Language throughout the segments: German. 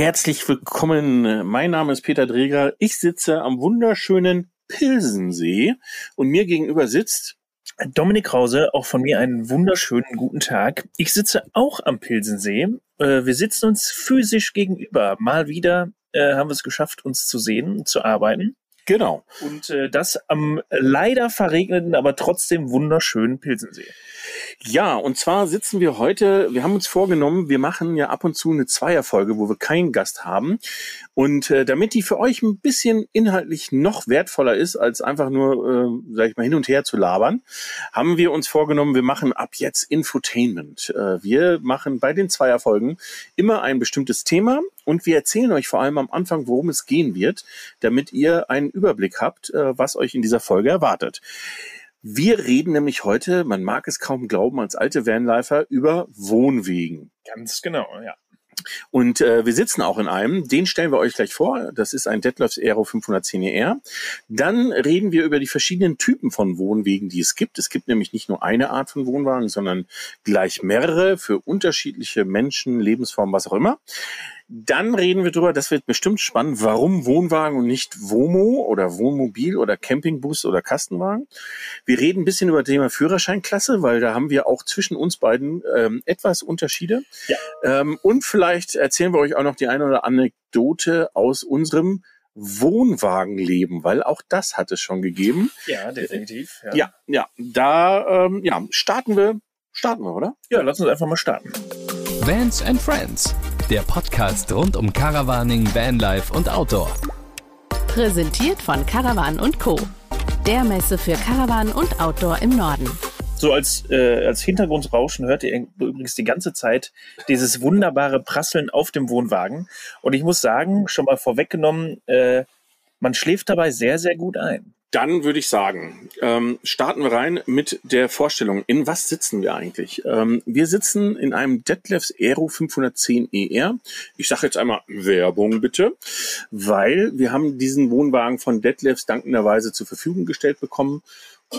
Herzlich willkommen. Mein Name ist Peter Dreger. Ich sitze am wunderschönen Pilsensee und mir gegenüber sitzt Dominik Krause, auch von mir einen wunderschönen guten Tag. Ich sitze auch am Pilsensee. Äh, wir sitzen uns physisch gegenüber. Mal wieder äh, haben wir es geschafft, uns zu sehen, zu arbeiten. Genau. Und äh, das am leider verregneten, aber trotzdem wunderschönen Pilsensee. Ja, und zwar sitzen wir heute, wir haben uns vorgenommen, wir machen ja ab und zu eine Zweierfolge, wo wir keinen Gast haben. Und äh, damit die für euch ein bisschen inhaltlich noch wertvoller ist, als einfach nur, äh, sag ich mal, hin und her zu labern, haben wir uns vorgenommen, wir machen ab jetzt Infotainment. Äh, wir machen bei den Zweierfolgen immer ein bestimmtes Thema und wir erzählen euch vor allem am Anfang, worum es gehen wird, damit ihr einen Überblick habt, äh, was euch in dieser Folge erwartet. Wir reden nämlich heute, man mag es kaum glauben, als alte Vanlifer über Wohnwegen. Ganz genau, ja. Und äh, wir sitzen auch in einem, den stellen wir euch gleich vor. Das ist ein Detlefs Aero 510 ER. Dann reden wir über die verschiedenen Typen von Wohnwegen, die es gibt. Es gibt nämlich nicht nur eine Art von Wohnwagen, sondern gleich mehrere für unterschiedliche Menschen, Lebensformen, was auch immer. Dann reden wir drüber, das wird bestimmt spannend, warum Wohnwagen und nicht Womo oder Wohnmobil oder Campingbus oder Kastenwagen. Wir reden ein bisschen über das Thema Führerscheinklasse, weil da haben wir auch zwischen uns beiden ähm, etwas Unterschiede. Ja. Ähm, und vielleicht erzählen wir euch auch noch die eine oder andere Anekdote aus unserem Wohnwagenleben, weil auch das hat es schon gegeben. Ja, definitiv. Ja, ja, ja da ähm, ja, starten wir, starten wir, oder? Ja, lass uns einfach mal starten. Vans and Friends der Podcast rund um Caravaning, Vanlife und Outdoor. Präsentiert von Caravan Co. Der Messe für Caravan und Outdoor im Norden. So als, äh, als Hintergrundrauschen hört ihr übrigens die ganze Zeit dieses wunderbare Prasseln auf dem Wohnwagen. Und ich muss sagen, schon mal vorweggenommen, äh, man schläft dabei sehr, sehr gut ein. Dann würde ich sagen, ähm, starten wir rein mit der Vorstellung. In was sitzen wir eigentlich? Ähm, wir sitzen in einem Detlefs Aero 510 ER. Ich sage jetzt einmal Werbung bitte, weil wir haben diesen Wohnwagen von Detlefs dankenderweise zur Verfügung gestellt bekommen.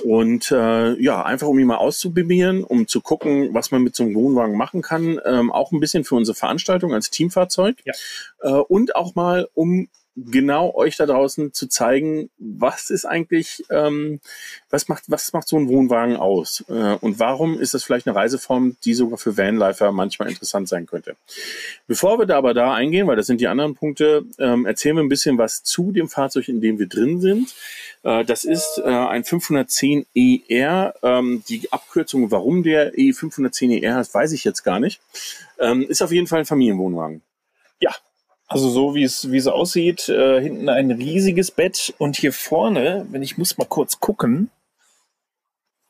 Und äh, ja, einfach um ihn mal auszuprobieren, um zu gucken, was man mit so einem Wohnwagen machen kann. Ähm, auch ein bisschen für unsere Veranstaltung als Teamfahrzeug. Ja. Äh, und auch mal, um genau euch da draußen zu zeigen, was ist eigentlich, ähm, was macht, was macht so ein Wohnwagen aus äh, und warum ist das vielleicht eine Reiseform, die sogar für Vanlifer manchmal interessant sein könnte. Bevor wir da aber da eingehen, weil das sind die anderen Punkte, ähm, erzählen wir ein bisschen was zu dem Fahrzeug, in dem wir drin sind. Äh, das ist äh, ein 510 ER. Ähm, die Abkürzung, warum der E510 ER heißt, weiß ich jetzt gar nicht. Ähm, ist auf jeden Fall ein Familienwohnwagen. Ja, also so wie es wie es aussieht, äh, hinten ein riesiges Bett und hier vorne, wenn ich muss mal kurz gucken,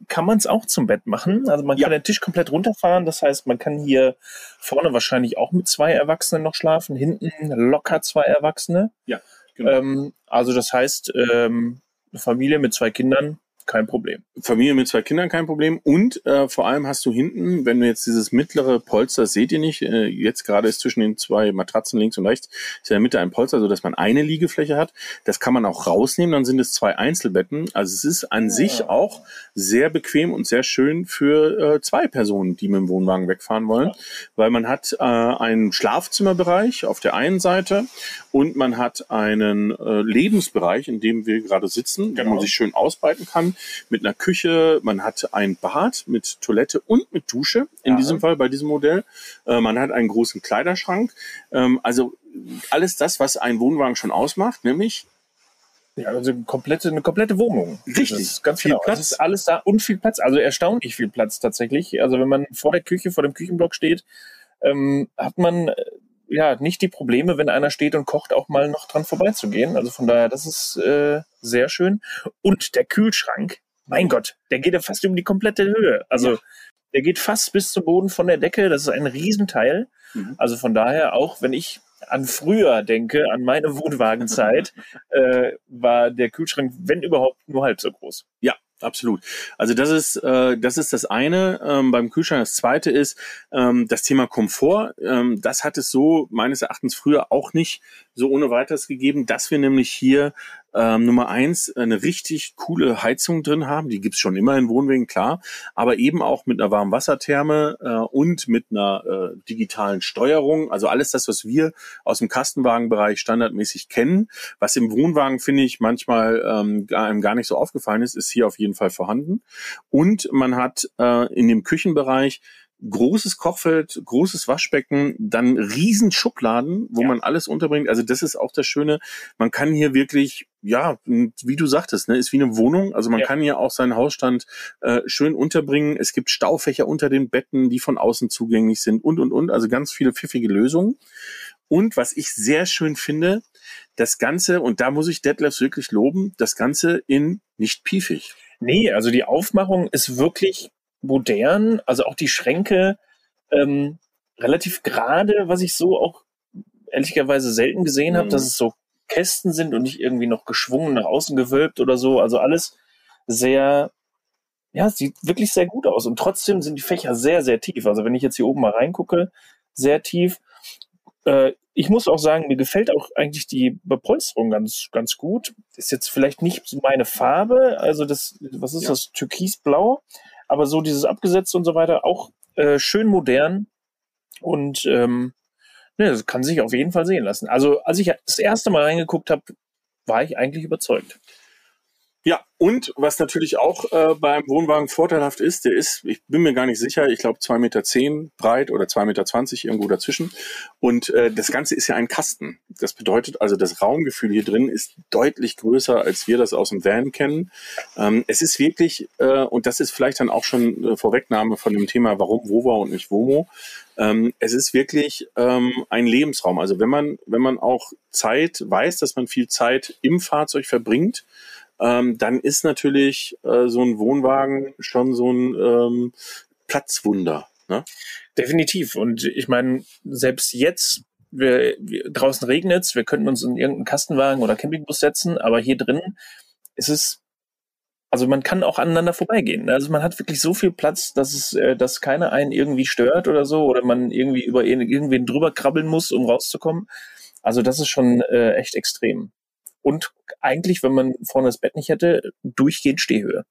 kann man es auch zum Bett machen. Also man ja. kann den Tisch komplett runterfahren. Das heißt, man kann hier vorne wahrscheinlich auch mit zwei Erwachsenen noch schlafen, hinten locker zwei Erwachsene. Ja. Genau. Ähm, also das heißt, ähm, eine Familie mit zwei Kindern kein Problem. Familie mit zwei Kindern kein Problem. Und äh, vor allem hast du hinten, wenn du jetzt dieses mittlere Polster, seht ihr nicht, äh, jetzt gerade ist zwischen den zwei Matratzen links und rechts, ist ja in der Mitte ein Polster, so dass man eine Liegefläche hat. Das kann man auch rausnehmen, dann sind es zwei Einzelbetten. Also es ist an ja. sich auch sehr bequem und sehr schön für äh, zwei Personen, die mit dem Wohnwagen wegfahren wollen, ja. weil man hat äh, einen Schlafzimmerbereich auf der einen Seite und man hat einen äh, Lebensbereich, in dem wir gerade sitzen, genau. wo man sich schön ausbreiten kann mit einer Küche. Man hat ein Bad mit Toilette und mit Dusche in ja. diesem Fall bei diesem Modell. Äh, man hat einen großen Kleiderschrank. Ähm, also alles das, was ein Wohnwagen schon ausmacht, nämlich ja, also komplette, eine komplette Wohnung. Richtig, ganz viel genau. Platz. Es ist alles da und viel Platz, also erstaunlich viel Platz tatsächlich. Also wenn man vor der Küche, vor dem Küchenblock steht, ähm, hat man ja nicht die Probleme, wenn einer steht und kocht, auch mal noch dran vorbeizugehen. Also von daher, das ist äh, sehr schön. Und der Kühlschrank, mein Gott, der geht ja fast über die komplette Höhe. Also ja. der geht fast bis zum Boden von der Decke. Das ist ein Riesenteil. Mhm. Also von daher, auch wenn ich an früher denke, an meine Wohnwagenzeit, äh, war der Kühlschrank, wenn überhaupt, nur halb so groß. Ja, Absolut. Also das ist äh, das ist das eine ähm, beim Kühlschrank. Das zweite ist ähm, das Thema Komfort. Ähm, das hat es so meines Erachtens früher auch nicht so ohne weiteres gegeben, dass wir nämlich hier ähm, Nummer eins, eine richtig coole Heizung drin haben. Die gibt's schon immer in Wohnwegen, klar. Aber eben auch mit einer Warmwassertherme äh, und mit einer äh, digitalen Steuerung. Also alles das, was wir aus dem Kastenwagenbereich standardmäßig kennen. Was im Wohnwagen, finde ich, manchmal ähm, einem gar nicht so aufgefallen ist, ist hier auf jeden Fall vorhanden. Und man hat äh, in dem Küchenbereich großes Kochfeld, großes Waschbecken, dann riesen Schubladen, wo ja. man alles unterbringt. Also das ist auch das Schöne. Man kann hier wirklich, ja, wie du sagtest, ne, ist wie eine Wohnung. Also man ja. kann hier auch seinen Hausstand äh, schön unterbringen. Es gibt Staufächer unter den Betten, die von außen zugänglich sind und, und, und. Also ganz viele pfiffige Lösungen. Und was ich sehr schön finde, das Ganze, und da muss ich Detlefs wirklich loben, das Ganze in nicht piefig. Nee, also die Aufmachung ist wirklich modern, also auch die Schränke ähm, relativ gerade, was ich so auch ehrlicherweise selten gesehen habe, mhm. dass es so Kästen sind und nicht irgendwie noch geschwungen nach außen gewölbt oder so. Also alles sehr, ja, sieht wirklich sehr gut aus. Und trotzdem sind die Fächer sehr, sehr tief. Also wenn ich jetzt hier oben mal reingucke, sehr tief. Äh, ich muss auch sagen, mir gefällt auch eigentlich die Bepolsterung ganz, ganz gut. Ist jetzt vielleicht nicht meine Farbe, also das, was ist ja. das, Türkisblau? Aber so dieses abgesetzt und so weiter auch äh, schön modern und ähm, ne, das kann sich auf jeden Fall sehen lassen. Also als ich das erste Mal reingeguckt habe, war ich eigentlich überzeugt. Ja, und was natürlich auch äh, beim Wohnwagen vorteilhaft ist, der ist, ich bin mir gar nicht sicher, ich glaube zwei Meter zehn breit oder zwei Meter zwanzig irgendwo dazwischen. Und äh, das Ganze ist ja ein Kasten. Das bedeutet also, das Raumgefühl hier drin ist deutlich größer, als wir das aus dem Van kennen. Ähm, es ist wirklich, äh, und das ist vielleicht dann auch schon äh, Vorwegnahme von dem Thema, warum Wova und nicht Womo. Ähm, es ist wirklich ähm, ein Lebensraum. Also wenn man, wenn man auch Zeit weiß, dass man viel Zeit im Fahrzeug verbringt, ähm, dann ist natürlich äh, so ein Wohnwagen schon so ein ähm, Platzwunder. Ne? Definitiv. Und ich meine, selbst jetzt, wir, wir, draußen regnet es, wir könnten uns in irgendeinen Kastenwagen oder Campingbus setzen, aber hier drin ist es also man kann auch aneinander vorbeigehen. Also man hat wirklich so viel Platz, dass es, äh, dass keiner einen irgendwie stört oder so, oder man irgendwie über irgendwen drüber krabbeln muss, um rauszukommen. Also das ist schon äh, echt extrem und eigentlich, wenn man vorne das Bett nicht hätte, durchgehend Stehhöhe.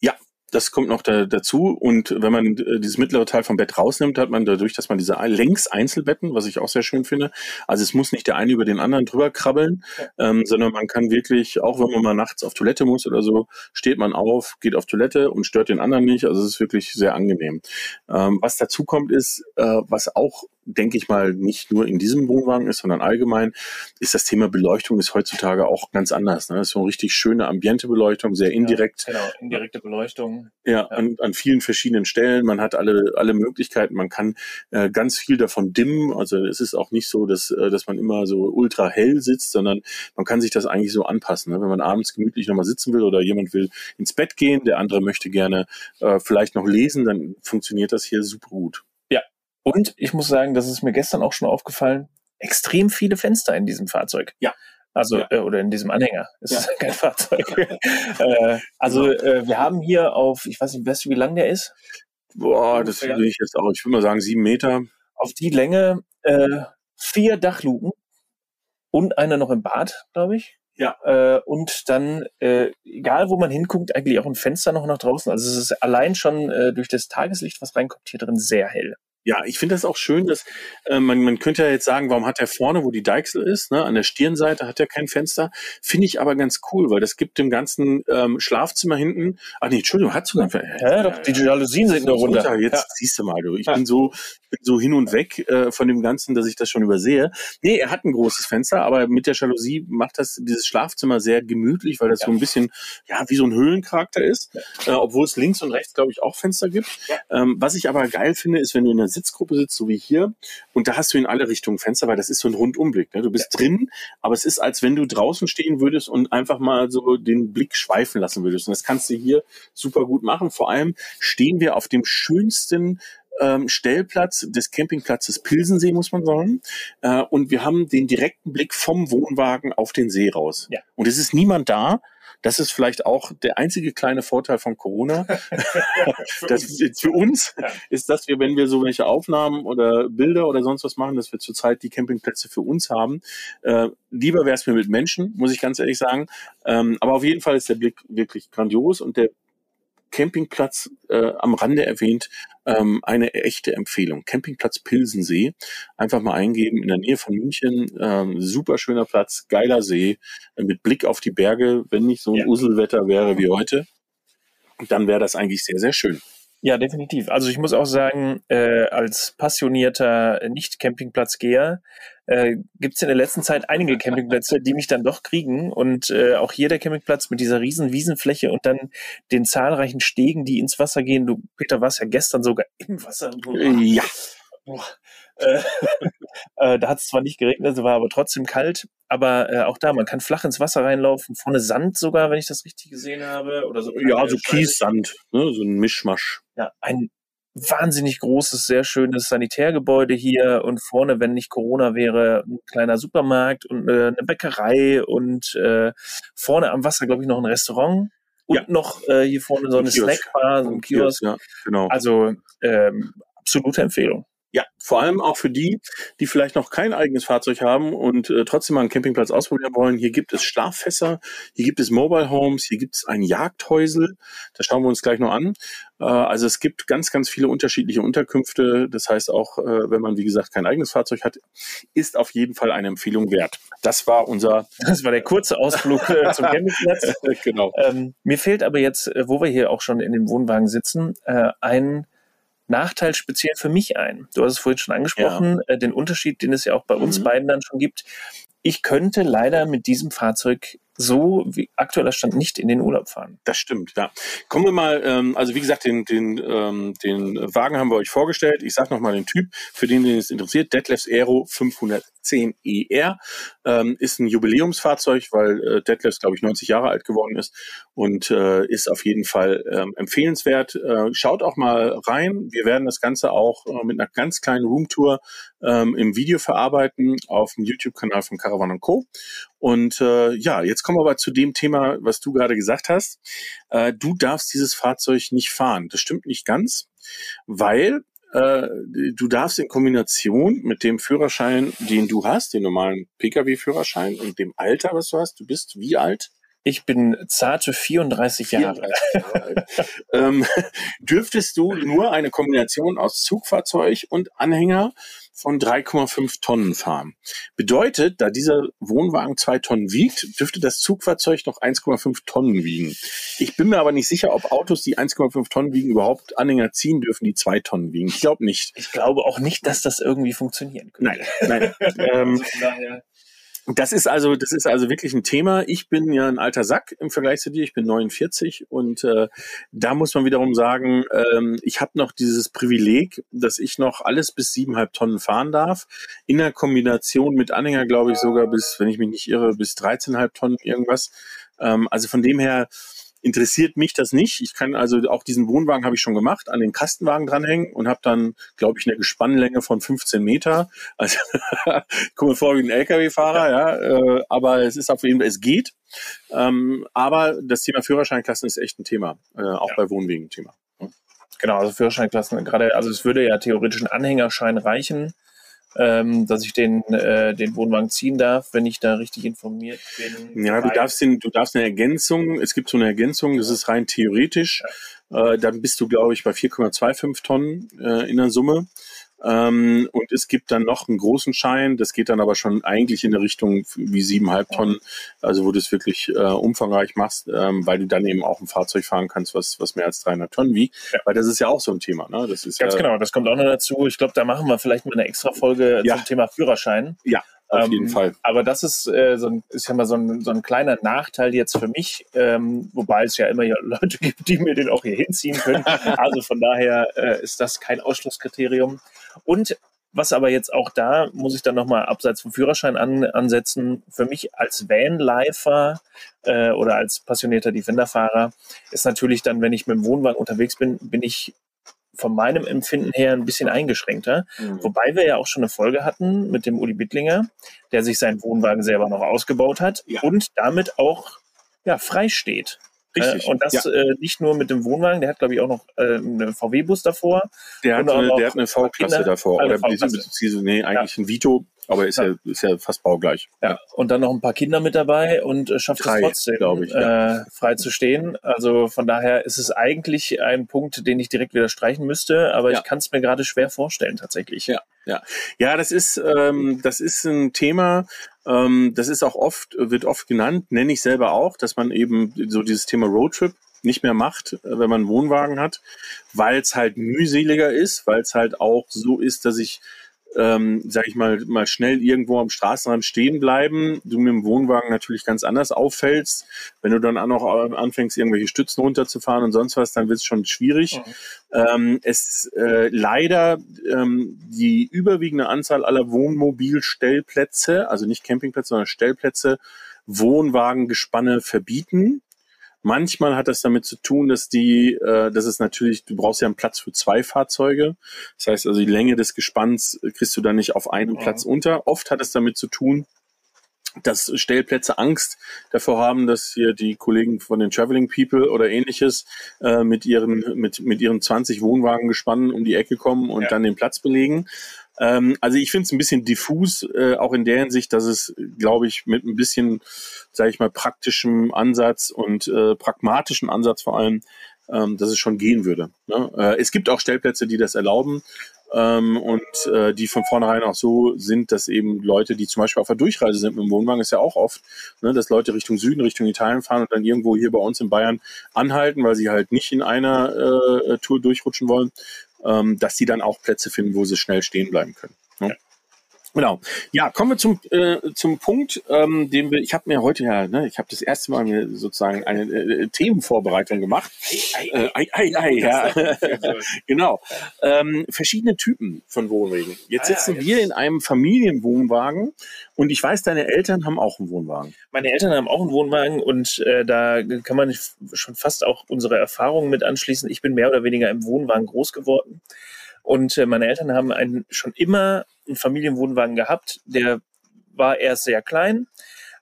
Ja, das kommt noch da, dazu. Und wenn man äh, dieses mittlere Teil vom Bett rausnimmt, hat man dadurch, dass man diese längs Einzelbetten, was ich auch sehr schön finde. Also es muss nicht der eine über den anderen drüber krabbeln, ja. ähm, sondern man kann wirklich, auch wenn man mal nachts auf Toilette muss oder so, steht man auf, geht auf Toilette und stört den anderen nicht. Also es ist wirklich sehr angenehm. Ähm, was dazu kommt, ist, äh, was auch denke ich mal, nicht nur in diesem Wohnwagen ist, sondern allgemein, ist das Thema Beleuchtung ist heutzutage auch ganz anders. Ne? Das ist so eine richtig schöne Ambiente-Beleuchtung, sehr indirekt. Ja, genau, indirekte Beleuchtung. Ja, ja. An, an vielen verschiedenen Stellen. Man hat alle, alle Möglichkeiten. Man kann äh, ganz viel davon dimmen. Also es ist auch nicht so, dass, äh, dass man immer so ultra hell sitzt, sondern man kann sich das eigentlich so anpassen. Ne? Wenn man abends gemütlich nochmal sitzen will oder jemand will ins Bett gehen, der andere möchte gerne äh, vielleicht noch lesen, dann funktioniert das hier super gut. Und ich muss sagen, das ist mir gestern auch schon aufgefallen, extrem viele Fenster in diesem Fahrzeug. Ja. Also, ja. Äh, oder in diesem Anhänger. Es ja. ist kein Fahrzeug. äh, also, äh, wir haben hier auf, ich weiß nicht, weißt du, wie lang der ist? Boah, das will ich jetzt auch, ich würde mal sagen, sieben Meter. Auf die Länge äh, vier Dachluken und einer noch im Bad, glaube ich. Ja. Äh, und dann, äh, egal wo man hinguckt, eigentlich auch ein Fenster noch nach draußen. Also es ist allein schon äh, durch das Tageslicht, was reinkommt, hier drin sehr hell. Ja, ich finde das auch schön, dass äh, man, man könnte ja jetzt sagen, warum hat er vorne, wo die Deichsel ist, ne, an der Stirnseite hat er kein Fenster. Finde ich aber ganz cool, weil das gibt dem ganzen ähm, Schlafzimmer hinten. Ach nee, Entschuldigung, hat sogar ein Fenster. Ja, doch, die Jalousien sind nur runter. Jetzt ja. siehst du mal, du. Ich ja. bin so bin so hin und weg äh, von dem Ganzen, dass ich das schon übersehe. Nee, er hat ein großes Fenster, aber mit der Jalousie macht das dieses Schlafzimmer sehr gemütlich, weil das so ein bisschen ja wie so ein Höhlencharakter ist, äh, obwohl es links und rechts glaube ich auch Fenster gibt. Ähm, was ich aber geil finde, ist, wenn du in der Sitzgruppe sitzt, so wie hier, und da hast du in alle Richtungen Fenster, weil das ist so ein Rundumblick. Ne? Du bist ja. drin, aber es ist, als wenn du draußen stehen würdest und einfach mal so den Blick schweifen lassen würdest. Und das kannst du hier super gut machen. Vor allem stehen wir auf dem schönsten ähm, Stellplatz des Campingplatzes Pilsensee, muss man sagen. Äh, und wir haben den direkten Blick vom Wohnwagen auf den See raus. Ja. Und es ist niemand da, Das ist vielleicht auch der einzige kleine Vorteil von Corona. das, für uns Ja. ist, dass wir, wenn wir so welche Aufnahmen oder Bilder oder sonst was machen, dass wir zurzeit die Campingplätze für uns haben. Äh, lieber wäre es mir mit Menschen, muss ich ganz ehrlich sagen. Ähm, aber auf jeden Fall ist der Blick wirklich grandios und der Campingplatz äh, am Rande erwähnt, ähm, eine echte Empfehlung. Campingplatz Pilsensee. Einfach mal eingeben in der Nähe von München. Ähm, super schöner Platz, geiler See, äh, mit Blick auf die Berge. Wenn nicht so ein Ja. Uselwetter wäre wie heute, dann wäre das eigentlich sehr, sehr schön. Ja, definitiv. Also ich muss auch sagen, äh, als passionierter Nicht-Campingplatzgeher äh, gibt es in der letzten Zeit einige Campingplätze, die mich dann doch kriegen. Und äh, auch hier der Campingplatz mit dieser riesen Wiesenfläche und dann den zahlreichen Stegen, die ins Wasser gehen. Du, Peter, warst ja gestern sogar im Wasser. Ja, Boah. Äh, äh, da hat es zwar nicht geregnet, es war aber trotzdem kalt. Aber äh, auch da, man kann flach ins Wasser reinlaufen, vorne Sand sogar, wenn ich das richtig gesehen habe. Oder so ja, so Steine. Kies, Sand, ne, so ein Mischmasch. Ja, ein wahnsinnig großes, sehr schönes Sanitärgebäude hier und vorne, wenn nicht Corona wäre, ein kleiner Supermarkt und äh, eine Bäckerei und äh, vorne am Wasser, glaube ich, noch ein Restaurant und Ja. noch äh, hier vorne so Ein eine Kiosk. Snackbar, so ein Kiosk. Ja, genau. Also ähm, absolute Empfehlung. Ja, vor allem auch für die, die vielleicht noch kein eigenes Fahrzeug haben und äh, trotzdem mal einen Campingplatz ausprobieren wollen. Hier gibt es Schlaffässer, hier gibt es Mobile Homes, hier gibt es ein Jagdhäusel. Das schauen wir uns gleich noch an. Äh, also es gibt ganz, ganz viele unterschiedliche Unterkünfte. Das heißt auch, äh, wenn man wie gesagt kein eigenes Fahrzeug hat, ist auf jeden Fall eine Empfehlung wert. Das war unser Das war der kurze Ausflug äh, zum Campingplatz. genau. Ähm, mir fehlt aber jetzt, äh, wo wir hier auch schon in dem Wohnwagen sitzen, äh, ein Nachteil speziell für mich ein. Du hast es vorhin schon angesprochen, äh, den Unterschied, den es ja auch bei uns Mhm. beiden dann schon gibt. Ich könnte leider mit diesem Fahrzeug so wie aktueller Stand nicht in den Urlaub fahren. Das stimmt, ja. Kommen wir mal, ähm, also wie gesagt, den, den, ähm, den Wagen haben wir euch vorgestellt. Ich sage nochmal den Typ, für den, den es interessiert. Detlefs Aero 510 ER ähm, ist ein Jubiläumsfahrzeug, weil äh, Detlefs, glaube ich, 90 Jahre alt geworden ist und äh, ist auf jeden Fall ähm, empfehlenswert. Äh, schaut auch mal rein. Wir werden das Ganze auch äh, mit einer ganz kleinen Roomtour ähm, im Video verarbeiten auf dem YouTube-Kanal von Caravan Co. Und äh, ja, jetzt kommen wir aber zu dem Thema, was du gerade gesagt hast. Äh, du darfst dieses Fahrzeug nicht fahren. Das stimmt nicht ganz, weil äh, du darfst in Kombination mit dem Führerschein, den du hast, den normalen Pkw-Führerschein und dem Alter, was du hast, du bist wie alt? Ich bin zarte 34 Jahre. 34 Jahre alt. ähm, dürftest du nur eine Kombination aus Zugfahrzeug und Anhänger von 3,5 Tonnen fahren. Bedeutet, da dieser Wohnwagen zwei Tonnen wiegt, dürfte das Zugfahrzeug noch 1,5 Tonnen wiegen. Ich bin mir aber nicht sicher, ob Autos, die 1,5 Tonnen wiegen, überhaupt Anhänger ziehen dürfen, die zwei Tonnen wiegen. Ich glaube nicht. Ich glaube auch nicht, dass das irgendwie funktionieren könnte. Nein, nein. ähm, Also das ist also, das ist also wirklich ein Thema. Ich bin ja ein alter Sack im Vergleich zu dir. Ich bin 49 und äh, da muss man wiederum sagen, ähm, ich habe noch dieses Privileg, dass ich noch alles bis siebeneinhalb Tonnen fahren darf. In der Kombination mit Anhänger, glaube ich, sogar bis, wenn ich mich nicht irre, bis 13,5 Tonnen irgendwas. Ähm, also von dem her interessiert mich das nicht. Ich kann also auch diesen Wohnwagen habe ich schon gemacht, an den Kastenwagen dranhängen und habe dann, glaube ich, eine Gespannlänge von 15 Meter. Also ich komme vor wie ein LKW-Fahrer, ja, äh, aber es ist auf jeden Fall, es geht. Ähm, aber das Thema Führerscheinklassen ist echt ein Thema, äh, auch Ja. bei Wohnwegen ein Thema. Genau, also Führerscheinklassen gerade, also es würde ja theoretisch ein Anhängerschein reichen, ähm, dass ich den, äh, den Wohnwagen ziehen darf, wenn ich da richtig informiert bin. Ja, du darfst den, du darfst eine Ergänzung, es gibt so eine Ergänzung, das ist rein theoretisch. Äh, dann bist du, glaube ich, bei 4,25 Tonnen äh, in der Summe. Ähm, und es gibt dann noch einen großen Schein, das geht dann aber schon eigentlich in eine Richtung wie siebeneinhalb Tonnen, also wo du es wirklich äh, umfangreich machst, ähm, weil du dann eben auch ein Fahrzeug fahren kannst, was, was mehr als 300 Tonnen wiegt. Ja. Weil das ist ja auch so ein Thema. Ne? Das ist Ganz ja, genau, das kommt auch noch dazu. Ich glaube, da machen wir vielleicht mal eine extra Folge Ja. zum Thema Führerschein. Ja, auf Ähm, jeden Fall. Aber das ist, äh, so, ein, ist ja mal so ein, so ein kleiner Nachteil jetzt für mich, ähm, wobei es ja immer Leute gibt, die mir den auch hier hinziehen können. also von daher äh, ist das kein Ausschlusskriterium. Und was aber jetzt auch da, muss ich dann nochmal abseits vom Führerschein an, ansetzen, für mich als Vanlifer äh, oder als passionierter Defenderfahrer ist natürlich dann, wenn ich mit dem Wohnwagen unterwegs bin, bin ich von meinem Empfinden her ein bisschen eingeschränkter. Wobei wir ja auch schon eine Folge hatten mit dem Uli Bittlinger, der sich seinen Wohnwagen selber noch ausgebaut hat Ja. und damit auch ja, frei steht. Richtig. Äh, und das Ja. äh, nicht nur mit dem Wohnwagen, der hat, glaube ich, auch noch äh, einen VW-Bus davor. Der hat, eine, auch der hat eine V-Klasse davor. Oder beziehungsweise, nee, eigentlich ein Vito, aber ist ja, ist ja fast baugleich. Ja. Und dann noch ein paar Kinder mit dabei und äh, schafft Drei, es trotzdem, glaub ich, äh, frei zu stehen. Also von daher ist es eigentlich ein Punkt, den ich direkt wieder streichen müsste, aber Ja. ich kann es mir gerade schwer vorstellen tatsächlich. Ja. Ja, das ist, ähm, das ist ein Thema, ähm, das ist auch oft, wird oft genannt, nenne ich selber auch, dass man eben so dieses Thema Roadtrip nicht mehr macht, äh, wenn man einen Wohnwagen hat, weil es halt mühseliger ist, weil es halt auch so ist, dass ich ähm, sag ich mal, mal schnell irgendwo am Straßenrand stehen bleiben, du mit dem Wohnwagen natürlich ganz anders auffällst. Wenn du dann auch noch anfängst, irgendwelche Stützen runterzufahren und sonst was, dann wird es schon schwierig. Mhm. Ähm, es äh, leider ähm, die überwiegende Anzahl aller Wohnmobilstellplätze, also nicht Campingplätze, sondern Stellplätze, Wohnwagengespanne verbieten. Manchmal hat das damit zu tun, dass die, äh, dass es natürlich, du brauchst ja einen Platz für zwei Fahrzeuge. Das heißt also, die Länge des Gespanns äh, kriegst du dann nicht auf einem Mhm. Platz unter. Oft hat es damit zu tun, dass Stellplätze Angst davor haben, dass hier die Kollegen von den Traveling People oder ähnliches äh, mit ihren mit mit ihren 20 Wohnwagen gespannen um die Ecke kommen und Ja. dann den Platz belegen. Ähm, also ich finde es ein bisschen diffus, äh, auch in der Hinsicht, dass es, glaube ich, mit ein bisschen, sage ich mal, praktischem Ansatz und äh, pragmatischen Ansatz vor allem, ähm, dass es schon gehen würde. Ne? Äh, es gibt auch Stellplätze, die das erlauben ähm, und äh, die von vornherein auch so sind, dass eben Leute, die zum Beispiel auf der Durchreise sind mit dem Wohnwagen, ist ja auch oft, ne, dass Leute Richtung Süden, Richtung Italien fahren und dann irgendwo hier bei uns in Bayern anhalten, weil sie halt nicht in einer äh, Tour durchrutschen wollen, ähm, dass die dann auch Plätze finden, wo sie schnell stehen bleiben können. Ne? Genau. Ja, kommen wir zum, äh, zum Punkt, ähm, den wir, ich habe mir heute ja, ne, ich habe das erste Mal mir sozusagen eine äh, Themenvorbereitung gemacht. Äh, ei, ei, ei, ja. genau. Ähm, verschiedene Typen von Wohnwegen. Jetzt Ah, ja, sitzen jetzt. wir in einem Familienwohnwagen und ich weiß, deine Eltern haben auch einen Wohnwagen. Meine Eltern haben auch einen Wohnwagen und äh, da kann man schon fast auch unsere Erfahrungen mit anschließen. Ich bin mehr oder weniger im Wohnwagen groß geworden. Und äh, meine Eltern haben einen, schon immer einen Familienwohnwagen gehabt. Der war erst sehr klein,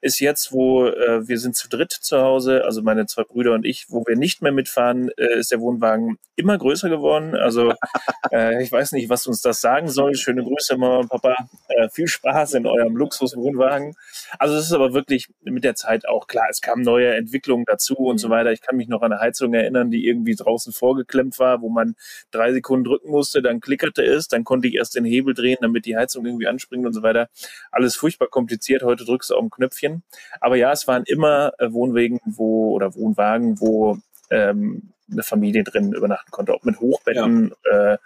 ist jetzt, wo äh, wir sind zu dritt zu Hause, also meine zwei Brüder und ich, wo wir nicht mehr mitfahren, äh, ist der Wohnwagen immer größer geworden. Also äh, ich weiß nicht, was uns das sagen soll. Schöne Grüße, Mama und Papa. Äh, viel Spaß in eurem Luxuswohnwagen. Also es ist aber wirklich mit der Zeit auch klar. Es kamen neue Entwicklungen dazu und so weiter. Ich kann mich noch an eine Heizung erinnern, die irgendwie draußen vorgeklemmt war, wo man drei Sekunden drücken musste, dann klickerte es, dann konnte ich erst den Hebel drehen, damit die Heizung irgendwie anspringt und so weiter. Alles furchtbar kompliziert. Heute drückst du auf ein Knöpfchen. Aber ja, es waren immer äh, Wohnwegen, wo oder Wohnwagen, wo ähm, eine Familie drin übernachten konnte, ob mit Hochbetten äh,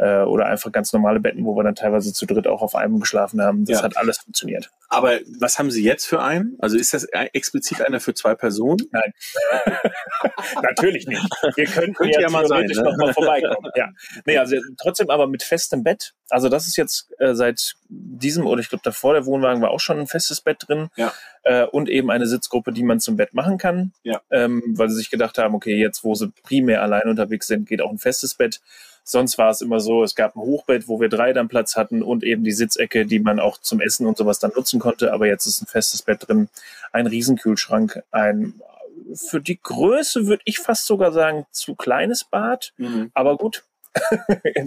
äh, oder einfach ganz normale Betten, wo wir dann teilweise zu dritt auch auf einem geschlafen haben. Das Ja. hat alles funktioniert. Aber was haben Sie jetzt für einen? Also ist das explizit einer für zwei Personen? Nein. Natürlich nicht. Wir könnten Könnte ja, ja mal sein, theoretisch ne? noch mal vorbeikommen. Ja. Nee, also trotzdem aber mit festem Bett. Also das ist jetzt äh, seit diesem, oder ich glaube davor, der Wohnwagen war auch schon ein festes Bett drin. Ja. Äh, und eben eine Sitzgruppe, die man zum Bett machen kann. Ja. Ähm, weil sie sich gedacht haben, okay, jetzt wo sie primär allein unterwegs sind, geht auch ein festes Bett. Sonst war es immer so, es gab ein Hochbett, wo wir drei dann Platz hatten und eben die Sitzecke, die man auch zum Essen und sowas dann nutzen konnte. Aber jetzt ist ein festes Bett drin, ein Riesenkühlschrank, ein für die Größe würde ich fast sogar sagen, zu kleines Bad. Aber gut,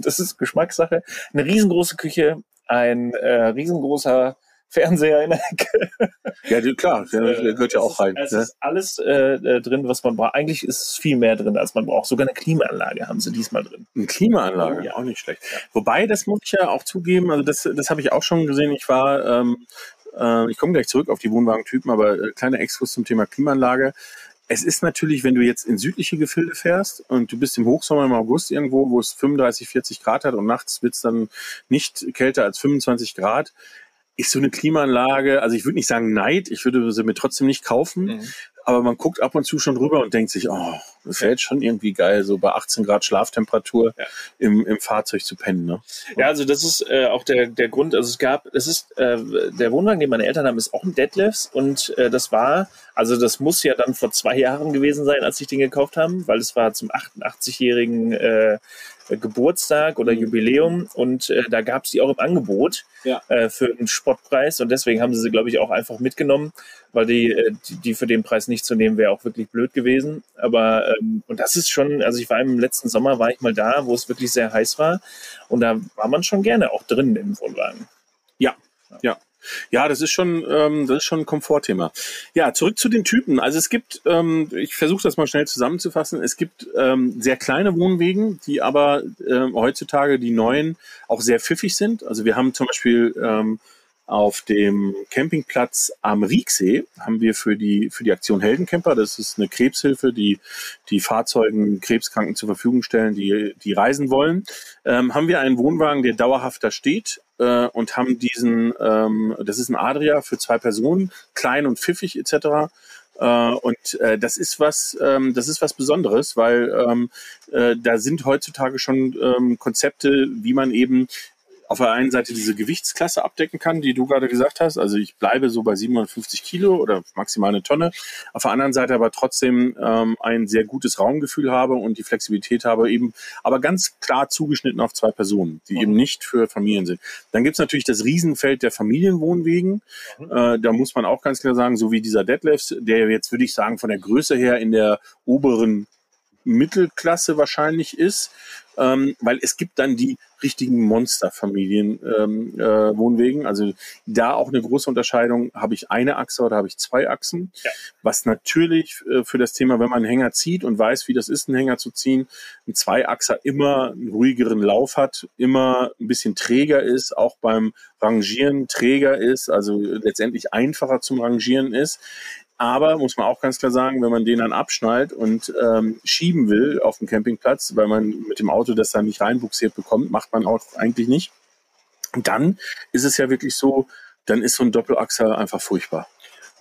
das ist Geschmackssache. Eine riesengroße Küche, ein äh, riesengroßer Fernseher in der Ecke. Ja, klar, der, der gehört ja auch rein. Es Ne? ist alles äh, äh, drin, was man braucht. Eigentlich ist es viel mehr drin, als man braucht. Sogar eine Klimaanlage haben sie diesmal drin. Eine Klimaanlage, Ja. auch nicht schlecht. Wobei, das muss ich ja auch zugeben, also das, das habe ich auch schon gesehen. Ich war, ähm, äh, ich komme gleich zurück auf die Wohnwagentypen, aber äh, kleiner Exkurs zum Thema Klimaanlage. Es ist natürlich, wenn du jetzt in südliche Gefilde fährst und du bist im Hochsommer im August irgendwo, wo es 35, 40 Grad hat und nachts wird es dann nicht kälter als 25 Grad, ist so eine Klimaanlage, also ich würde nicht sagen Neid, ich würde sie mir trotzdem nicht kaufen, aber man guckt ab und zu schon rüber und denkt sich, oh, das wäre jetzt schon irgendwie geil, so bei 18 Grad Schlaftemperatur Ja. im, im Fahrzeug zu pennen. Ne? Ja, also das ist äh, auch der, der Grund. Also es gab, es ist äh, der Wohnwagen, den meine Eltern haben, ist auch ein Deadlifts und äh, das war, also das muss ja dann vor zwei Jahren gewesen sein, als ich den gekauft haben, weil es war zum 88-jährigen äh, äh, Geburtstag oder Jubiläum und äh, da gab es die auch im Angebot Ja. äh, für einen Spottpreis und deswegen haben sie sie, glaube ich, auch einfach mitgenommen, weil die, äh, die, die für den Preis nicht zu nehmen, wäre auch wirklich blöd gewesen. Aber ähm, und das ist schon, also ich war im letzten Sommer, war ich mal da, wo es wirklich sehr heiß war und da war man schon gerne auch drin im Wohnwagen. Ja, ja. Ja, das ist schon, ähm, das ist schon ein Komfortthema. Ja, zurück zu den Typen. Also es gibt, ähm, ich versuche das mal schnell zusammenzufassen. Es gibt ähm, sehr kleine Wohnwegen, die aber ähm, heutzutage die neuen auch sehr pfiffig sind. Also wir haben zum Beispiel ähm, auf dem Campingplatz am Rieksee haben wir für die, für die Aktion Heldencamper, das ist eine Krebshilfe, die die Fahrzeugen Krebskranken zur Verfügung stellen, die, die reisen wollen, ähm, haben wir einen Wohnwagen, der dauerhaft da steht äh, und haben diesen, ähm, das ist ein Adria für zwei Personen, klein und pfiffig etc. Äh, und äh, das ist was, ähm, das ist was Besonderes, weil ähm, äh, da sind heutzutage schon ähm, Konzepte, wie man eben auf der einen Seite diese Gewichtsklasse abdecken kann, die du gerade gesagt hast. Also ich bleibe so bei 750 Kilo oder maximal eine Tonne. Auf der anderen Seite aber trotzdem ähm, ein sehr gutes Raumgefühl habe und die Flexibilität habe, eben aber ganz klar zugeschnitten auf zwei Personen, die eben nicht für Familien sind. Dann gibt's natürlich das Riesenfeld der Familienwohnwegen. Äh, da muss man auch ganz klar sagen, so wie dieser Deadlifts, der jetzt würde ich sagen von der Größe her in der oberen Mittelklasse wahrscheinlich ist, ähm, weil es gibt dann die richtigen Monsterfamilien ähm, äh, Wohnwegen. Also da auch eine große Unterscheidung, habe ich eine Achse oder habe ich zwei Achsen, Ja. was natürlich äh, für das Thema, wenn man einen Hänger zieht und weiß, wie das ist, einen Hänger zu ziehen, ein Zweiachser immer einen ruhigeren Lauf hat, immer ein bisschen träger ist, auch beim Rangieren träger ist, also letztendlich einfacher zum Rangieren ist. Aber muss man auch ganz klar sagen, wenn man den dann abschnallt und ähm, schieben will auf dem Campingplatz, weil man mit dem Auto das dann nicht reinbuxiert bekommt, macht man auch eigentlich nicht. Und dann ist es ja wirklich so, dann ist so ein Doppelachser einfach furchtbar.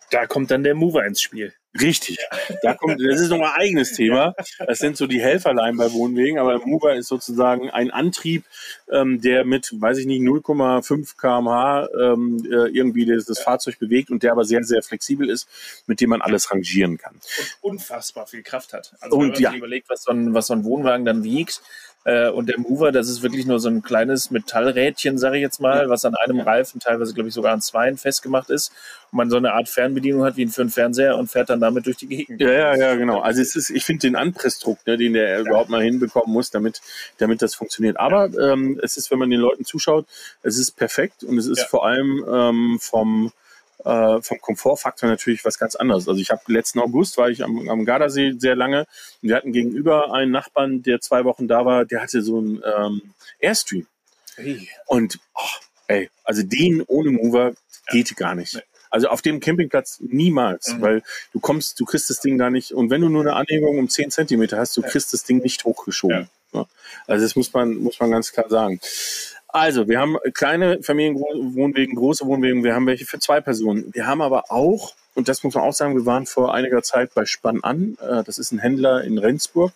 Da kommt dann der Mover ins Spiel. Richtig. Da kommt, das ist nochmal ein eigenes Thema. Das sind so die Helferlein bei Wohnwegen, aber der Mover ist sozusagen ein Antrieb, ähm, der mit, weiß ich nicht, 0,5 kmh ähm, äh, irgendwie das, das Fahrzeug bewegt und der aber sehr, sehr flexibel ist, mit dem man alles rangieren kann. und unfassbar viel Kraft hat. Also Und wenn man ja. sich überlegt, was so, ein, was so ein Wohnwagen dann wiegt. Äh, und der Mover, das ist wirklich nur so ein kleines Metallrädchen, sage ich jetzt mal, was an einem Reifen, teilweise glaube ich sogar an zweien festgemacht ist. Und man so eine Art Fernbedienung hat wie für einen Fernseher und fährt dann damit durch die Gegend. Ja, ja, ja, genau. Also es ist, ich finde den Anpressdruck, ne, den der überhaupt mal hinbekommen muss, damit, damit das funktioniert. Aber ähm, es ist, wenn man den Leuten zuschaut, es ist perfekt und es ist Ja. vor allem ähm, vom äh, vom Komfortfaktor natürlich was ganz anderes. Also ich habe letzten August war ich am, am Gardasee sehr lange und wir hatten gegenüber einen Nachbarn, der zwei Wochen da war, der hatte so einen ähm, Airstream Hey. und oh, ey, also den ohne Mover geht gar nicht. Nee. Also auf dem Campingplatz niemals, Mhm. weil du kommst, du kriegst das Ding da nicht und wenn du nur eine Anhebung um 10 Zentimeter hast, du kriegst das Ding nicht hochgeschoben. Ja. Also das muss man, muss man ganz klar sagen. Also, wir haben kleine Familienwohnwegen, große Wohnwegen, wir haben welche für zwei Personen. Wir haben aber auch, und das muss man auch sagen, wir waren vor einiger Zeit bei Spann an, äh, das ist ein Händler in Rendsburg,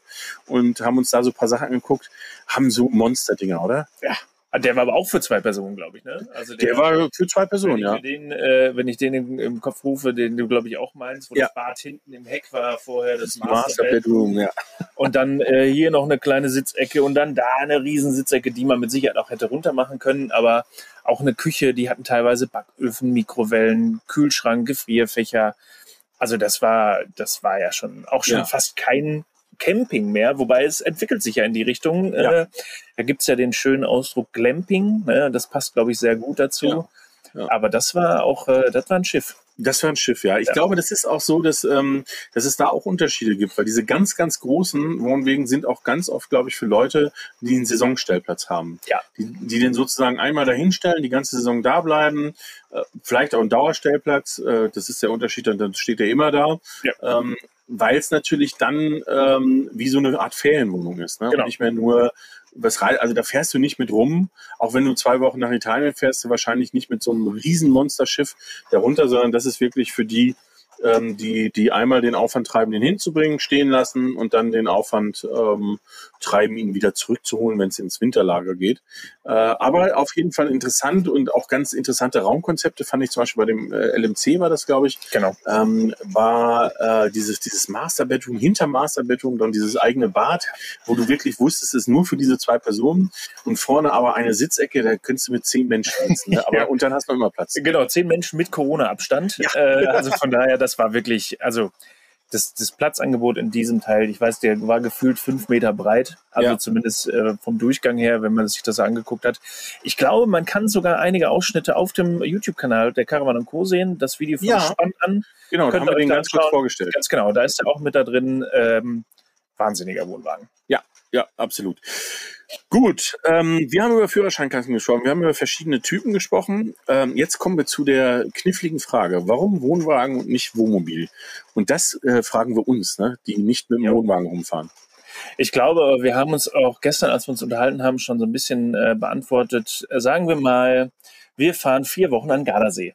und haben uns da so ein paar Sachen angeguckt, haben so Monsterdinger, oder? Ja. Der war aber auch für zwei Personen, glaube ich. Ne? Also Der war für zwei Personen, ja. den, äh, wenn ich den im, im Kopf rufe, den du, glaube ich, auch meinst, wo Ja. das Bad hinten im Heck war vorher, das Master Master Bedroom, ja. Und dann äh, hier noch eine kleine Sitzecke und dann da eine riesen Sitzecke, die man mit Sicherheit auch hätte runter machen können. Aber auch eine Küche, die hatten teilweise Backöfen, Mikrowellen, Kühlschrank, Gefrierfächer. Also das war, das war ja schon auch schon Ja. fast kein Camping mehr, wobei es entwickelt sich ja in die Richtung. Ja. Äh, da gibt's ja den schönen Ausdruck Glamping. Ne? Das passt, glaube ich, sehr gut dazu. Ja. Ja. Aber das war auch, äh, das war ein Schiff. Das war ein Schiff, ja. Ich Ja. glaube, das ist auch so, dass, ähm, dass es da auch Unterschiede gibt, weil diese ganz, ganz großen Wohnwegen sind auch ganz oft, glaube ich, für Leute, die einen Saisonstellplatz haben. Ja. Die, die den sozusagen einmal dahinstellen, die ganze Saison da bleiben, äh, vielleicht auch ein Dauerstellplatz, äh, das ist der Unterschied, dann dann steht er immer da. Ja. Ähm, weil es natürlich dann ähm, wie so eine Art Ferienwohnung ist. Ne? Genau. Und nicht mehr nur was also da fährst du nicht mit rum, auch wenn du zwei Wochen nach Italien fährst, du wahrscheinlich nicht mit so einem riesen Monsterschiff darunter, sondern das ist wirklich für die, ähm, die, die einmal den Aufwand treiben, den hinzubringen, stehen lassen und dann den Aufwand ähm, treiben, ihn wieder zurückzuholen, wenn es ins Winterlager geht. Äh, aber auf jeden Fall interessant und auch ganz interessante Raumkonzepte fand ich zum Beispiel bei dem äh, LMC war das, glaube ich. Genau. Ähm, war äh, dieses, dieses Master Bedroom, hinter Master Bedroom, dann dieses eigene Bad, wo du wirklich wusstest, es ist nur für diese zwei Personen und vorne aber eine Sitzecke, da könntest du mit zehn Menschen sitzen. Ne? Aber Ja. und dann hast du immer Platz. Genau, zehn Menschen mit Corona-Abstand. Ja. Äh, also von daher, das war wirklich, also das, das Platzangebot in diesem Teil, ich weiß, der war gefühlt fünf Meter breit, also Ja. zumindest äh, vom Durchgang her, wenn man sich das angeguckt hat. Ich glaube, man kann sogar einige Ausschnitte auf dem YouTube-Kanal der Caravan Co. sehen. Das Video von Ja. Spann an. Genau, da Könnt haben wir den ganz kurz vorgestellt. Ganz genau, da ist er auch mit da drin. Ähm, wahnsinniger Wohnwagen. Ja, absolut. Gut, ähm, wir haben über Führerscheinklassen gesprochen, wir haben über verschiedene Typen gesprochen. Ähm, jetzt kommen wir zu der kniffligen Frage, warum Wohnwagen und nicht Wohnmobil? Und das äh, fragen wir uns, ne, die nicht mit dem Ja. Wohnwagen rumfahren. Ich glaube, wir haben uns auch gestern, als wir uns unterhalten haben, schon so ein bisschen äh, beantwortet. Sagen wir mal, wir fahren vier Wochen an Gardasee.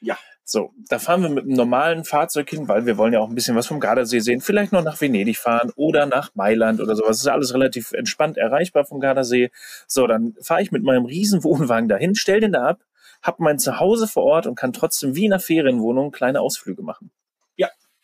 Ja. So, da fahren wir mit einem normalen Fahrzeug hin, weil wir wollen ja auch ein bisschen was vom Gardasee sehen. Vielleicht noch nach Venedig fahren oder nach Mailand oder sowas. Das ist alles relativ entspannt erreichbar vom Gardasee. So, dann fahre ich mit meinem riesen Wohnwagen dahin, stell den da ab, hab mein Zuhause vor Ort und kann trotzdem wie in einer Ferienwohnung kleine Ausflüge machen.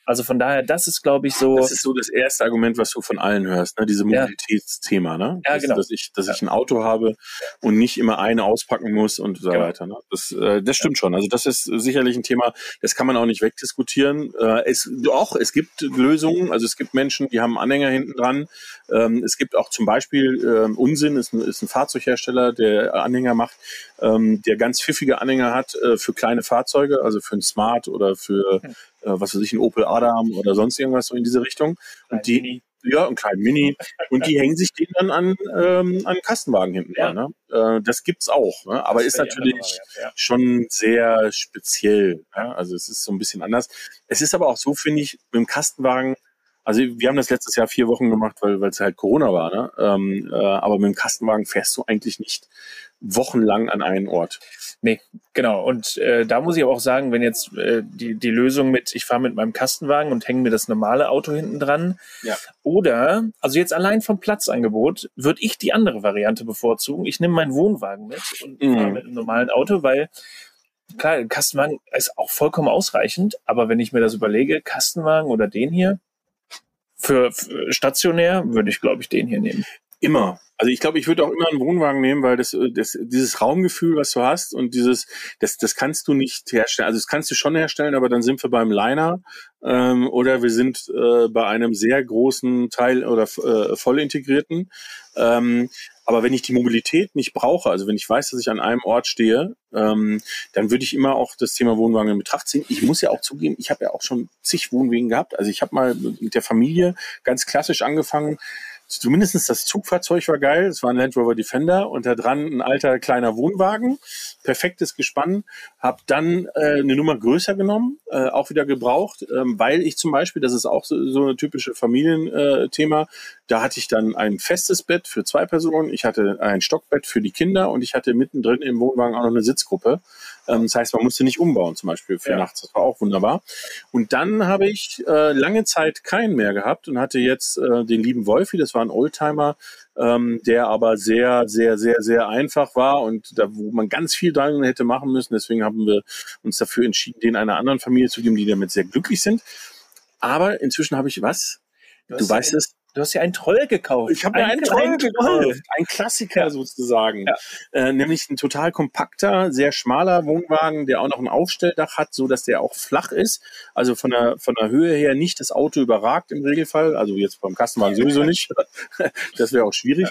Also von daher, das ist, glaube ich, so. Das ist so das erste Argument, was du von allen hörst, ne? diese. Mobilitätsthema, ne? Ja, dass, genau. dass ich, dass ich ein Auto habe und nicht immer eine auspacken muss und so Genau. weiter. Ne? Das, äh, das stimmt schon. Also das ist sicherlich ein Thema, das kann man auch nicht wegdiskutieren. Äh, es, doch, es gibt Lösungen. Also es gibt Menschen, die haben Anhänger hinten dran. Ähm, es gibt auch zum Beispiel ähm, Unsinn, ist ein, ist ein Fahrzeughersteller, der Anhänger macht, ähm, der ganz pfiffige Anhänger hat äh, für kleine Fahrzeuge, also für ein Smart oder für Hm. Äh, was weiß ich, ein Opel Adam oder sonst irgendwas so in diese Richtung. Und die, ja, einen kleinen Mini. Und die hängen sich den dann an, ähm, an Kastenwagen hinten Ja. dran. Ne? Äh, das gibt's auch. Ne? Aber ist die andere natürlich Variante, ja. schon sehr speziell. Ja? Also es ist so ein bisschen anders. Es ist aber auch so, finde ich, mit dem Kastenwagen, also wir haben das letztes Jahr vier Wochen gemacht, weil weil es halt Corona war. Ne? Ähm, äh, aber mit dem Kastenwagen fährst du eigentlich nicht wochenlang an einen Ort. Nee, genau. Und äh, da muss ich aber auch sagen, wenn jetzt äh, die, die Lösung mit, ich fahre mit meinem Kastenwagen und hänge mir das normale Auto hinten dran. Ja. Oder, also jetzt allein vom Platzangebot, würde ich die andere Variante bevorzugen. Ich nehme meinen Wohnwagen mit und Mhm. fahre mit einem normalen Auto, weil klar, ein Kastenwagen ist auch vollkommen ausreichend. Aber wenn ich mir das überlege, Kastenwagen oder den hier, für, für stationär würde ich, glaube ich, den hier nehmen. Immer. Also ich glaube, ich würde auch immer einen Wohnwagen nehmen, weil das, äh, das dieses Raumgefühl, was du hast und dieses, das, das kannst du nicht herstellen. Also das kannst du schon herstellen, aber dann sind wir beim Liner ähm, oder wir sind äh, bei einem sehr großen Teil oder äh, voll integrierten. Ähm, aber wenn ich die Mobilität nicht brauche, also wenn ich weiß, dass ich an einem Ort stehe, ähm, dann würde ich immer auch das Thema Wohnwagen in Betracht ziehen. Ich muss ja auch zugeben, ich habe ja auch schon zig Wohnwegen gehabt. Also ich habe mal mit der Familie ganz klassisch angefangen. Zumindest das Zugfahrzeug war geil. Es war ein Land Rover Defender und da dran ein alter kleiner Wohnwagen. Perfektes Gespann. Hab dann äh, eine Nummer größer genommen, äh, auch wieder gebraucht, ähm, weil ich zum Beispiel, das ist auch so, so eine typische Familienthema, äh, da hatte ich dann ein festes Bett für zwei Personen, ich hatte ein Stockbett für die Kinder und ich hatte mittendrin im Wohnwagen auch noch eine Sitzgruppe. Ähm, das heißt, man musste nicht umbauen, zum Beispiel für Ja. nachts. Das war auch wunderbar. Und dann habe ich äh, lange Zeit keinen mehr gehabt und hatte jetzt äh, den lieben Wolfi, das war ein Oldtimer, ähm, der aber sehr, sehr, sehr, sehr einfach war und da, wo man ganz viel dran hätte machen müssen. Deswegen haben wir uns dafür entschieden, den einer anderen Familie zu geben, die damit sehr glücklich sind. Aber inzwischen habe ich was? Du, weißt es, Du hast ja einen Troll gekauft. ich habe mir einen Troll gekauft. Ein Klassiker Ja. sozusagen. Ja. Äh, nämlich ein total kompakter, sehr schmaler Wohnwagen, der auch noch ein Aufstelldach hat, so dass der auch flach ist. Also von der, von der Höhe her nicht das Auto überragt im Regelfall. Also jetzt beim Kastenwagen sowieso nicht. das wäre auch schwierig.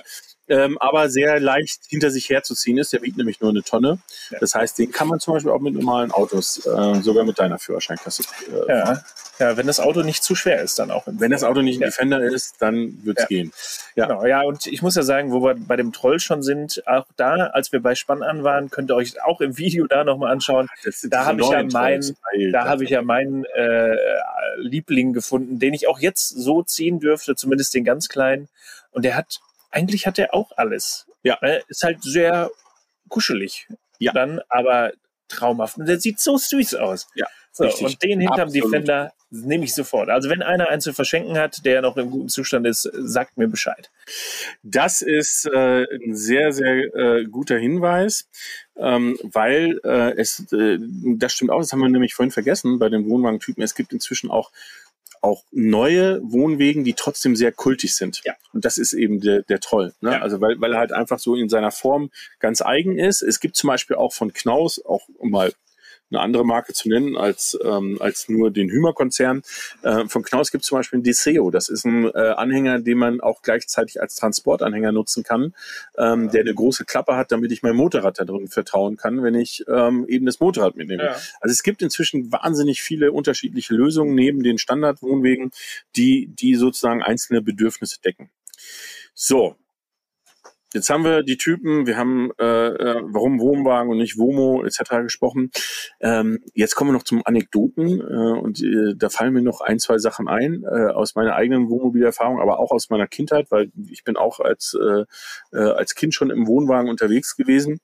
Ähm, aber sehr leicht hinter sich herzuziehen ist. Der wiegt nämlich nur eine Tonne. Ja. Das heißt, den kann man zum Beispiel auch mit normalen Autos, äh, sogar mit deiner Führerscheinklasse. Äh, Ja. ja, wenn das Auto nicht zu schwer ist, dann auch. Wenn das Auto nicht ein Ja. Defender ist, dann wird's Ja. gehen. Ja. Genau, ja, und ich muss ja sagen, wo wir bei dem Troll schon sind, auch da, als wir bei Spann an waren, könnt ihr euch auch im Video da nochmal anschauen. Da habe ich ja. Da habe ich ja meinen äh, Liebling gefunden, den ich auch jetzt so ziehen dürfte, zumindest den ganz kleinen. Und der hat, eigentlich hat er auch alles. Ja. Ist halt sehr kuschelig. Ja. Dann, aber traumhaft. Und der sieht so süß aus. Ja. So, Richtig. und den hinterm Absolut. Defender nehme ich sofort. Also wenn einer einen zu verschenken hat, der noch im guten Zustand ist, sagt mir Bescheid. Das ist äh, ein sehr, sehr äh, guter Hinweis, ähm, weil äh, es, äh, das stimmt auch, das haben wir nämlich vorhin vergessen bei den Wohnwagentypen. Es gibt inzwischen auch auch neue Wohnwegen, die trotzdem sehr kultig sind. Ja. Und das ist eben der, der Troll. Ne? Ja. Also weil, weil er halt einfach so in seiner Form ganz eigen ist. Es gibt zum Beispiel auch von Knaus, auch um mal eine andere Marke zu nennen als, ähm, als nur den Hümer-Konzern. Äh, von Knaus gibt es zum Beispiel einen Deseo. Das ist ein äh, Anhänger, den man auch gleichzeitig als Transportanhänger nutzen kann, ähm, der eine große Klappe hat, damit ich mein Motorrad da drin vertrauen kann, wenn ich ähm, eben das Motorrad mitnehme. Ja. Also es gibt inzwischen wahnsinnig viele unterschiedliche Lösungen neben den Standardwohnwegen, die, die sozusagen einzelne Bedürfnisse decken. So. Jetzt haben wir die Typen, wir haben äh, äh, warum Wohnwagen und nicht Womo etc. gesprochen. Ähm, jetzt kommen wir noch zum Anekdoten äh, und äh, da fallen mir noch ein, zwei Sachen ein äh, aus meiner eigenen Wohnmobilerfahrung, aber auch aus meiner Kindheit, weil ich bin auch als, äh, äh, als Kind schon im Wohnwagen unterwegs gewesen.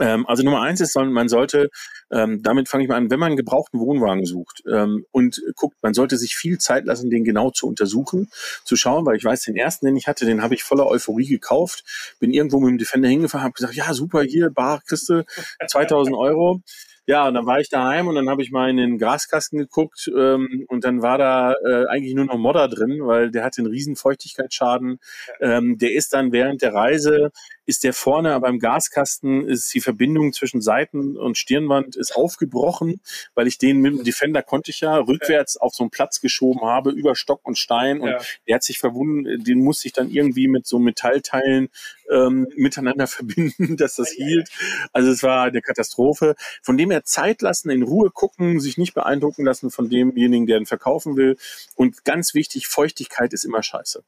Ähm, also Nummer eins ist, man sollte, ähm, damit fange ich mal an, wenn man einen gebrauchten Wohnwagen sucht ähm, und guckt, man sollte sich viel Zeit lassen, den genau zu untersuchen, zu schauen, weil ich weiß, den ersten, den ich hatte, den habe ich voller Euphorie gekauft, bin irgendwo mit dem Defender hingefahren, habe gesagt, ja super, hier, bar, kriegst du 2000 Euro. Ja, und dann war ich daheim und dann habe ich mal in den Gaskasten geguckt ähm, und dann war da äh, eigentlich nur noch Modder drin, weil der hatte einen riesen Feuchtigkeitsschaden. Ähm, der ist dann während der Reise, ist der vorne aber im Gaskasten, ist die Verbindung zwischen Seiten und Stirnwand ist aufgebrochen, weil ich den mit dem Defender konnte ich ja rückwärts auf so einen Platz geschoben habe, über Stock und Stein und Ja. der hat sich verwunden, den musste ich dann irgendwie mit so Metallteilen ähm, miteinander verbinden, dass das hielt. Also es war eine Katastrophe. Von dem her Zeit lassen, in Ruhe gucken, sich nicht beeindrucken lassen von demjenigen, der ihn verkaufen will. Und ganz wichtig, Feuchtigkeit ist immer scheiße.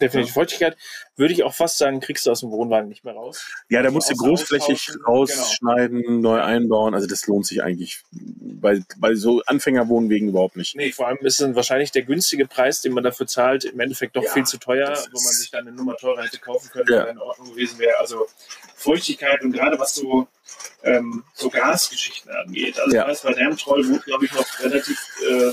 Definitiv. Feuchtigkeit würde ich auch fast sagen, kriegst du aus dem Wohnwagen nicht mehr raus. Ja, da musst du großflächig rausschneiden, neu einbauen. Also das lohnt sich eigentlich bei, bei so Anfängerwohnwegen überhaupt nicht. Nee, vor allem ist dann wahrscheinlich der günstige Preis, den man dafür zahlt, im Endeffekt doch Ja, viel zu teuer, wo man sich dann eine Nummer teurer hätte kaufen können, Ja. die in Ordnung gewesen wäre. Also Feuchtigkeit und gerade was so, ähm, so Gasgeschichten angeht. Also Ja. weiß, bei dem Troll wurde, glaube ich, noch relativ äh,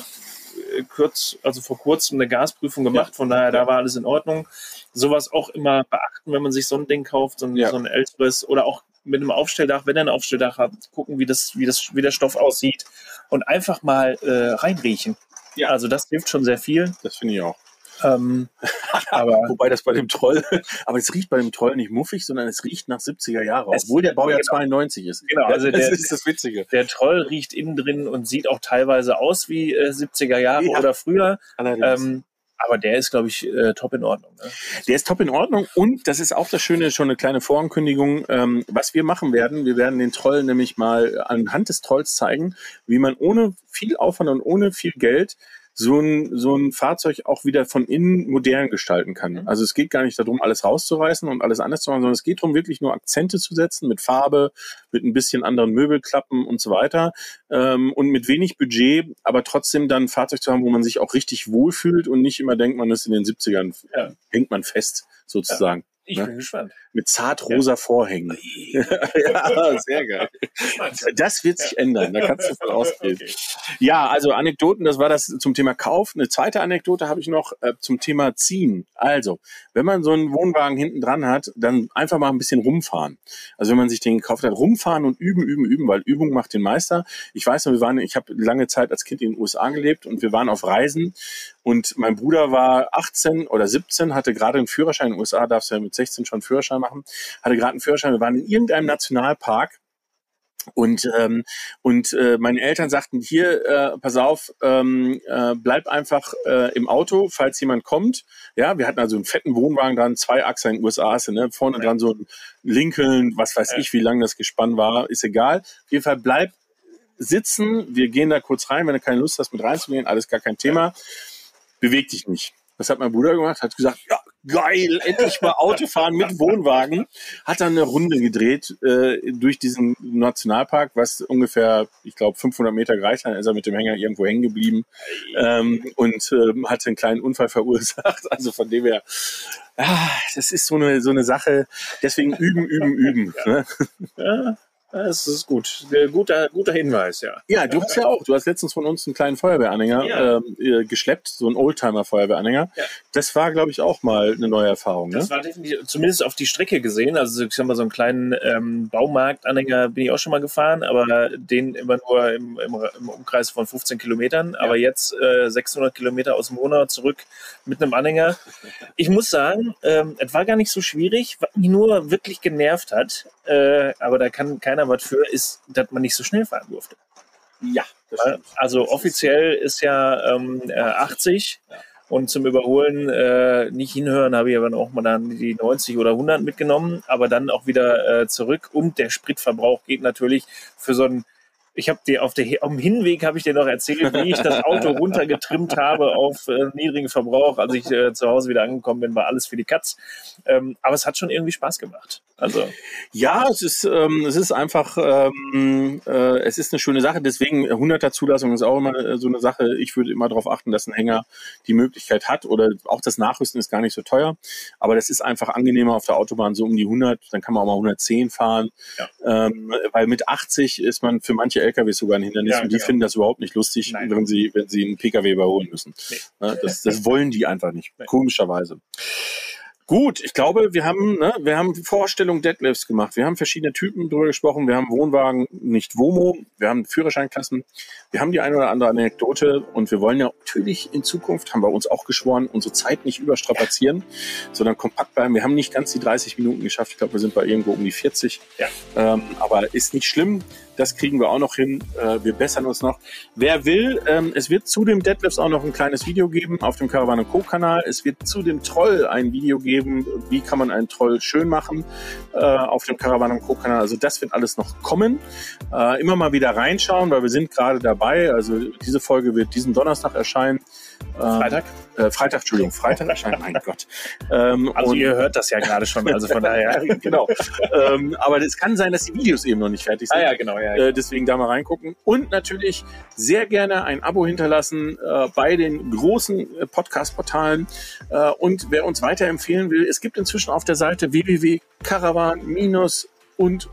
kurz, also vor kurzem eine Gasprüfung gemacht, von daher da war alles in Ordnung. Sowas auch immer beachten, wenn man sich so ein Ding kauft, so ein, Ja. so ein älteres oder auch mit einem Aufstelldach, wenn er ein Aufstelldach hat, gucken, wie das, wie das, wie der Stoff aussieht und einfach mal äh, reinriechen. Ja, also das hilft schon sehr viel. Das finde ich auch. Ähm, aber Wobei das bei dem Troll, aber es riecht bei dem Troll nicht muffig, sondern es riecht nach 70er Jahre, obwohl der Baujahr genau. 92 ist. Genau, also das der- ist das Witzige. der Troll riecht innen drin und sieht auch teilweise aus wie äh, 70er Jahre Ja. oder früher. Allerdings. Ähm, aber der ist, glaube ich, äh, top in Ordnung. Ne? Der ist top in Ordnung und das ist auch das Schöne, schon eine kleine Vorankündigung, ähm, was wir machen werden. Wir werden den Troll nämlich mal anhand des Trolls zeigen, wie man ohne viel Aufwand und ohne viel Geld so ein, so ein Fahrzeug auch wieder von innen modern gestalten kann. Also es geht gar nicht darum, alles rauszureißen und alles anders zu machen, sondern es geht darum, wirklich nur Akzente zu setzen mit Farbe, mit ein bisschen anderen Möbelklappen und so weiter ähm, und mit wenig Budget, aber trotzdem dann ein Fahrzeug zu haben, wo man sich auch richtig wohlfühlt und nicht immer denkt, man ist in den 70ern, Ja. hängt man fest sozusagen. Ich Ne? bin gespannt. Mit zartrosa Vorhängen. ja, sehr geil. Das wird sich ändern, da kannst du von ausgehen. Okay. Ja, also Anekdoten, das war das zum Thema Kauf. Eine zweite Anekdote habe ich noch äh, zum Thema Ziehen. Also, wenn man so einen Wohnwagen hinten dran hat, dann einfach mal ein bisschen rumfahren. Also wenn man sich den gekauft hat, rumfahren und üben, üben, üben, weil Übung macht den Meister. Ich weiß noch, wir waren, ich habe lange Zeit als Kind in den USA gelebt und wir waren auf Reisen und mein Bruder war 18 oder 17, hatte gerade einen Führerschein. In den USA darfst du ja mit 16 schon einen Führerschein machen. Hatte gerade einen Führerschein. Wir waren in irgendeinem Nationalpark und, ähm, und äh, meine Eltern sagten, hier, äh, pass auf, ähm, äh, bleib einfach äh, im Auto, falls jemand kommt. Ja, wir hatten also einen fetten Wohnwagen dran, zwei Achser in den USA, hast du, ne? vorne Ja. dran so ein Lincoln, was weiß Ja. ich, wie lang das Gespann war, ist egal. Auf jeden Fall bleib sitzen, wir gehen da kurz rein, wenn du keine Lust hast, mit reinzugehen, alles gar kein Thema. Beweg dich nicht. Das hat mein Bruder gemacht, hat gesagt, ja, geil, endlich mal Autofahren mit Wohnwagen. Hat dann eine Runde gedreht äh, durch diesen Nationalpark, was ungefähr, ich glaube, 500 Meter gereicht hat. Dann ist er mit dem Hänger irgendwo hängen geblieben ähm, und ähm, hat einen kleinen Unfall verursacht. Also von dem her, ah, das ist so eine, so eine Sache. Deswegen üben, üben, üben. Ne? Ja, Das ist gut. Äh, Guter, guter Hinweis, ja. Ja, du hast ja auch. Du hast letztens von uns einen kleinen Feuerwehranhänger Ja. ähm, äh, geschleppt, so einen Oldtimer-Feuerwehranhänger. Ja. Das war, glaube ich, auch mal eine neue Erfahrung. Ne? Das war definitiv, zumindest auf die Strecke gesehen. Also ich sag mal, so einen kleinen ähm, Baumarktanhänger bin ich auch schon mal gefahren, aber den immer nur im, im, im Umkreis von 15 Kilometern. Aber jetzt äh, 600 Kilometer aus Monau zurück mit einem Anhänger. Ich muss sagen, ähm, es war gar nicht so schwierig. Was mich nur wirklich genervt hat, äh, aber da kann keiner was für, ist, dass man nicht so schnell fahren durfte. Ja, Ja, Also offiziell ist ja ähm, äh, 80 und zum Überholen äh, nicht hinhören, habe ich aber auch mal dann die 90 oder 100 mitgenommen, aber dann auch wieder äh, zurück. Und der Spritverbrauch geht natürlich für so ein ich habe dir auf der am Hinweg habe ich dir noch erzählt, wie ich das Auto runtergetrimmt habe auf äh, niedrigen Verbrauch, als ich äh, zu Hause wieder angekommen bin, war alles für die Katz. Ähm, aber es hat schon irgendwie Spaß gemacht. Also Ja, es ist, ähm, es ist einfach, ähm, äh, es ist eine schöne Sache. Deswegen 100er Zulassung ist auch immer äh, so eine Sache. Ich würde immer darauf achten, dass ein Hänger die Möglichkeit hat oder auch das Nachrüsten ist gar nicht so teuer. Aber das ist einfach angenehmer auf der Autobahn so um die 100. Dann kann man auch mal 110 fahren. Ja. Ähm, weil mit 80 ist man für manche LKWs sogar ein Hindernis Ja, und die genau. finden das überhaupt nicht lustig, Nein. wenn sie, wenn sie einen PKW überholen müssen. Nee. Ne, Das, das wollen die einfach nicht. Nee. Komischerweise. Gut, ich glaube, wir haben, ne, wir haben Vorstellung Deadlifts gemacht. Wir haben verschiedene Typen drüber gesprochen. Wir haben Wohnwagen, nicht Womo. Wir haben Führerscheinklassen. Wir haben die eine oder andere Anekdote und wir wollen ja natürlich in Zukunft, haben wir uns auch geschworen, unsere Zeit nicht überstrapazieren, sondern kompakt bleiben. Wir haben nicht ganz die 30 Minuten geschafft. Ich glaube, wir sind bei irgendwo um die 40. Ja. Ähm, aber ist nicht schlimm. Das kriegen wir auch noch hin. Äh, wir bessern uns noch. Wer will, ähm, es wird zu dem Deadlifts auch noch ein kleines Video geben auf dem Caravan Co. Kanal. Es wird zu dem Troll ein Video geben. Wie kann man einen Troll schön machen äh, auf dem Caravan Co. Kanal. Also das wird alles noch kommen. Äh, immer mal wieder reinschauen, weil wir sind gerade dabei. Also diese Folge wird diesen Donnerstag erscheinen. Ähm, Freitag. Äh, Freitag, Entschuldigung, Freitag erscheinen. Mein Gott. Ähm, Also ihr hört das ja gerade schon, also von daher. genau. ähm, aber es kann sein, dass die Videos eben noch nicht fertig sind. ah ja, genau, ja. Äh, deswegen da mal reingucken. Und natürlich sehr gerne ein Abo hinterlassen äh, bei den großen äh, Podcast-Portalen. Äh, und wer uns weiterempfehlen will, es gibt inzwischen auf der Seite www.caravan- und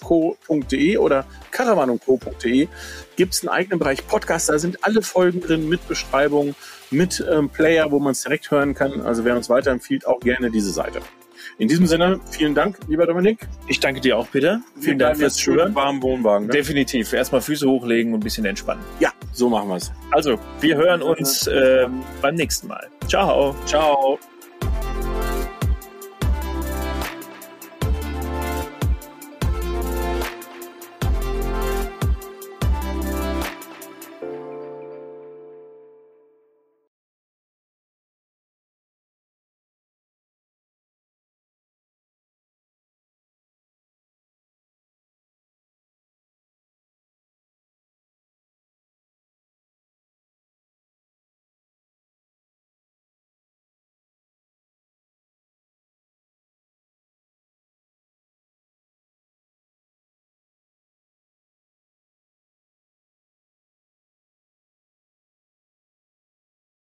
co.de oder caravanundco.de gibt es einen eigenen Bereich Podcast. Da sind alle Folgen drin mit Beschreibung, mit ähm, Player, wo man es direkt hören kann. Also wer uns weiterempfiehlt, auch gerne diese Seite. In diesem Sinne, vielen Dank, lieber Dominik. Ich danke dir auch, Peter. Wir Vielen Dank fürs Zuhören. warmen Wohnwagen. Ne? Definitiv. Erstmal Füße hochlegen und ein bisschen entspannen. Ja, so machen wir es. Also, wir hören uns äh, beim nächsten Mal. Ciao. Ciao.